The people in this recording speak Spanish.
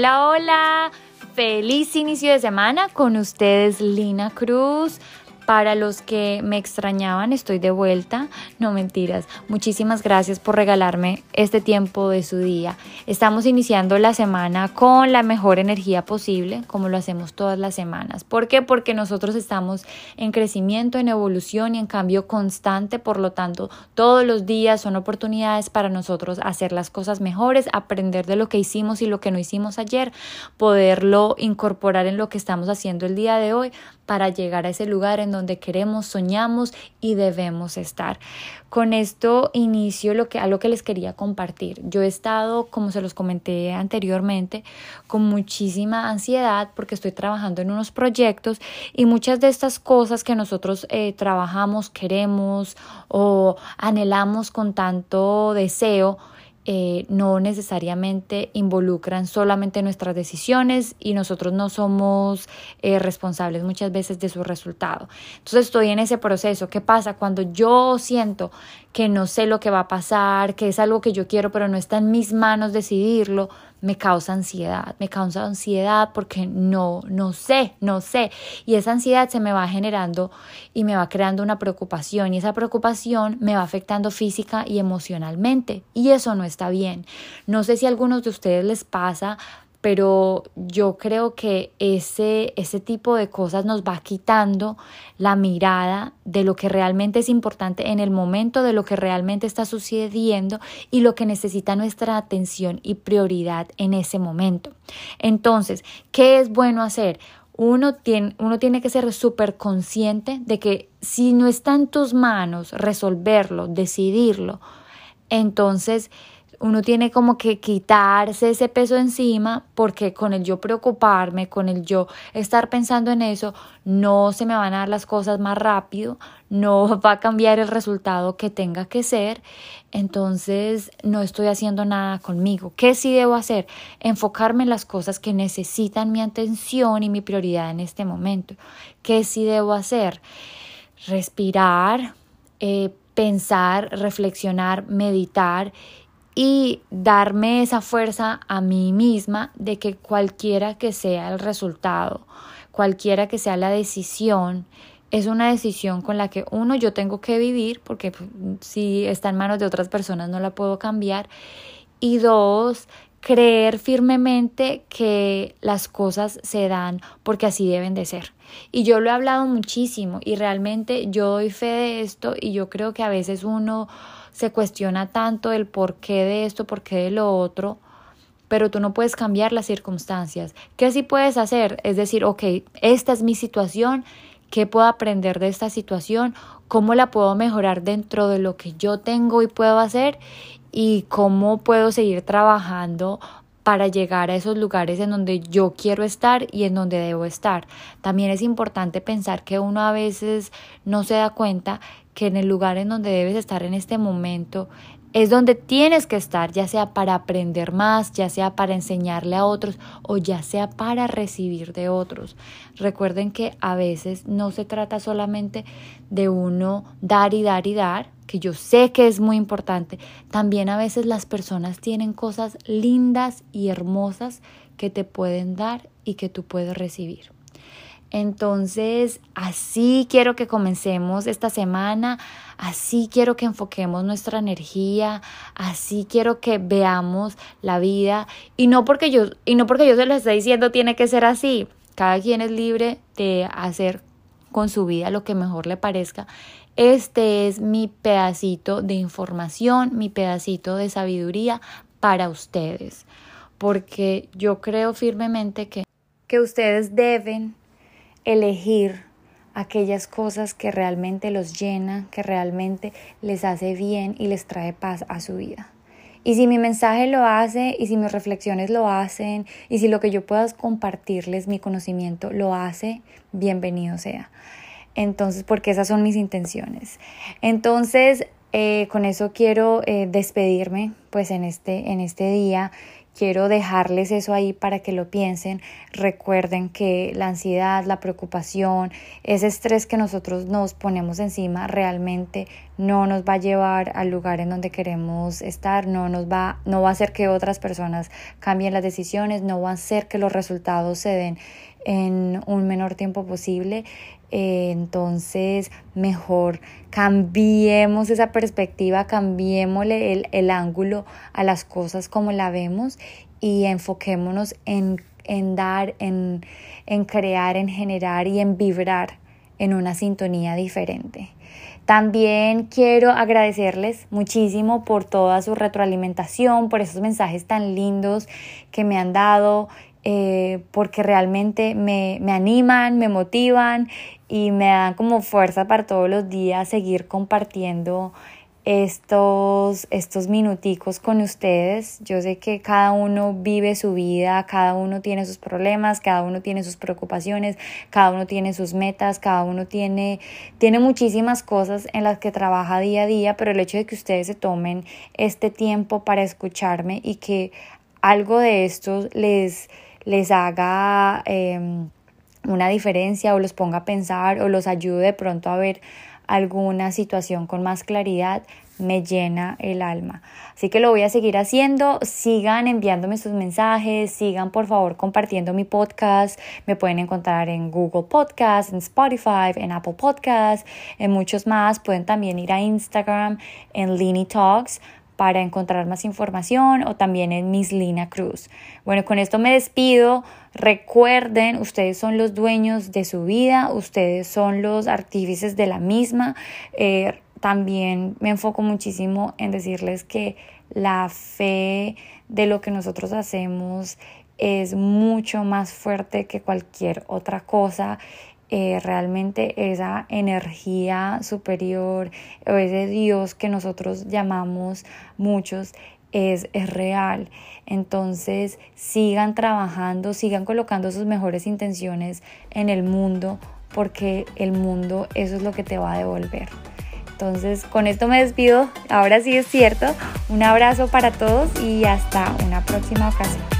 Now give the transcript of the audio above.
Hola, hola. Feliz inicio de semana con ustedes, Lina Cruz. Para los que me extrañaban, estoy de vuelta. No mentiras. Muchísimas gracias por regalarme este tiempo de su día. Estamos iniciando la semana con la mejor energía posible, como lo hacemos todas las semanas. ¿Por qué? Porque nosotros estamos en crecimiento, en evolución y en cambio constante. Por lo tanto, todos los días son oportunidades para nosotros hacer las cosas mejores, aprender de lo que hicimos y lo que no hicimos ayer, poderlo incorporar en lo que estamos haciendo el día de hoy para llegar a ese lugar en donde queremos, soñamos y debemos estar. Con esto inicio lo que, a que les quería compartir. Yo he estado, como se los comenté anteriormente, con muchísima ansiedad porque estoy trabajando en unos proyectos y muchas de estas cosas que nosotros eh, trabajamos, queremos o anhelamos con tanto deseo, eh, no necesariamente involucran solamente nuestras decisiones y nosotros no somos eh, responsables muchas veces de su resultado. Entonces estoy en ese proceso. ¿Qué pasa cuando yo siento que no sé lo que va a pasar, que es algo que yo quiero pero no está en mis manos decidirlo? Me causa ansiedad, me causa ansiedad porque no, no sé, no sé. Y esa ansiedad se me va generando y me va creando una preocupación y esa preocupación me va afectando física y emocionalmente y eso no está bien. No sé si a algunos de ustedes les pasa, pero yo creo que ese, ese tipo de cosas nos va quitando la mirada de lo que realmente es importante en el momento, de lo que realmente está sucediendo y lo que necesita nuestra atención y prioridad en ese momento. Entonces, ¿qué es bueno hacer? Uno tiene, uno tiene que ser súper consciente de que si no está en tus manos resolverlo, decidirlo, entonces uno tiene como que quitarse ese peso encima porque con el yo preocuparme, con el yo estar pensando en eso, no se me van a dar las cosas más rápido, no va a cambiar el resultado que tenga que ser, entonces no estoy haciendo nada conmigo. ¿Qué sí debo hacer? Enfocarme en las cosas que necesitan mi atención y mi prioridad en este momento. ¿Qué sí debo hacer? Respirar, eh, pensar, reflexionar, meditar y darme esa fuerza a mí misma de que cualquiera que sea el resultado, cualquiera que sea la decisión, es una decisión con la que uno yo tengo que vivir porque pues, si está en manos de otras personas no la puedo cambiar y dos creer firmemente que las cosas se dan porque así deben de ser. Y yo lo he hablado muchísimo y realmente yo doy fe de esto y yo creo que a veces uno se cuestiona tanto el por qué de esto, por qué de lo otro, pero tú no puedes cambiar las circunstancias. ¿Qué sí puedes hacer? Es decir, ok, esta es mi situación, ¿qué puedo aprender de esta situación? ¿Cómo la puedo mejorar dentro de lo que yo tengo y puedo hacer? ¿Y cómo puedo seguir trabajando para llegar a esos lugares en donde yo quiero estar y en donde debo estar. También es importante pensar que uno a veces no se da cuenta que en el lugar en donde debes estar en este momento es donde tienes que estar, ya sea para aprender más, ya sea para enseñarle a otros o ya sea para recibir de otros. Recuerden que a veces no se trata solamente de uno dar y dar y dar, que yo sé que es muy importante. También a veces las personas tienen cosas lindas y hermosas que te pueden dar y que tú puedes recibir. Entonces, así quiero que comencemos esta semana, así quiero que enfoquemos nuestra energía, así quiero que veamos la vida y no porque yo y no porque yo se lo esté diciendo tiene que ser así. Cada quien es libre de hacer con su vida lo que mejor le parezca. Este es mi pedacito de información, mi pedacito de sabiduría para ustedes, porque yo creo firmemente que que ustedes deben elegir aquellas cosas que realmente los llenan, que realmente les hace bien y les trae paz a su vida. Y si mi mensaje lo hace, y si mis reflexiones lo hacen, y si lo que yo pueda compartirles, mi conocimiento lo hace, bienvenido sea. Entonces, porque esas son mis intenciones. Entonces, eh, con eso quiero eh, despedirme, pues en este, en este día quiero dejarles eso ahí para que lo piensen. Recuerden que la ansiedad, la preocupación, ese estrés que nosotros nos ponemos encima realmente no nos va a llevar al lugar en donde queremos estar, no nos va, no va a hacer que otras personas cambien las decisiones, no va a hacer que los resultados se den en un menor tiempo posible. Eh, entonces, mejor cambiemos esa perspectiva, cambiémosle el, el, ángulo a las cosas como la vemos y enfoquémonos en, en dar, en, en crear, en generar y en vibrar en una sintonía diferente. También quiero agradecerles muchísimo por toda su retroalimentación, por esos mensajes tan lindos que me han dado, eh, porque realmente me, me animan, me motivan y me dan como fuerza para todos los días seguir compartiendo estos, estos minuticos con ustedes. Yo sé que cada uno vive su vida, cada uno tiene sus problemas, cada uno tiene sus preocupaciones, cada uno tiene sus metas, cada uno tiene, tiene muchísimas cosas en las que trabaja día a día, pero el hecho de que ustedes se tomen este tiempo para escucharme y que algo de esto les les haga em, una diferencia o los ponga a pensar o los ayude de pronto a ver alguna situación con más claridad, me llena el alma. Así que lo voy a seguir haciendo. Sigan enviándome sus mensajes, sigan por favor compartiendo mi podcast. Me pueden encontrar en Google Podcast, en Spotify, en Apple Podcast, en muchos más. Pueden también ir a Instagram en Lini Talks para encontrar más información o también en Miss Lina Cruz. Bueno, con esto me despido. Recuerden, ustedes son los dueños de su vida, ustedes son los artífices de la misma. Eh, también me enfoco muchísimo en decirles que la fe de lo que nosotros hacemos es mucho más fuerte que cualquier otra cosa eh, realmente esa energía superior o ese Dios que nosotros llamamos muchos es, es, real. Entonces sigan trabajando, sigan colocando sus mejores intenciones en el mundo porque el mundo eso es lo que te va a devolver. Entonces con esto me despido, ahora sí es cierto, un abrazo para todos y hasta una próxima ocasión.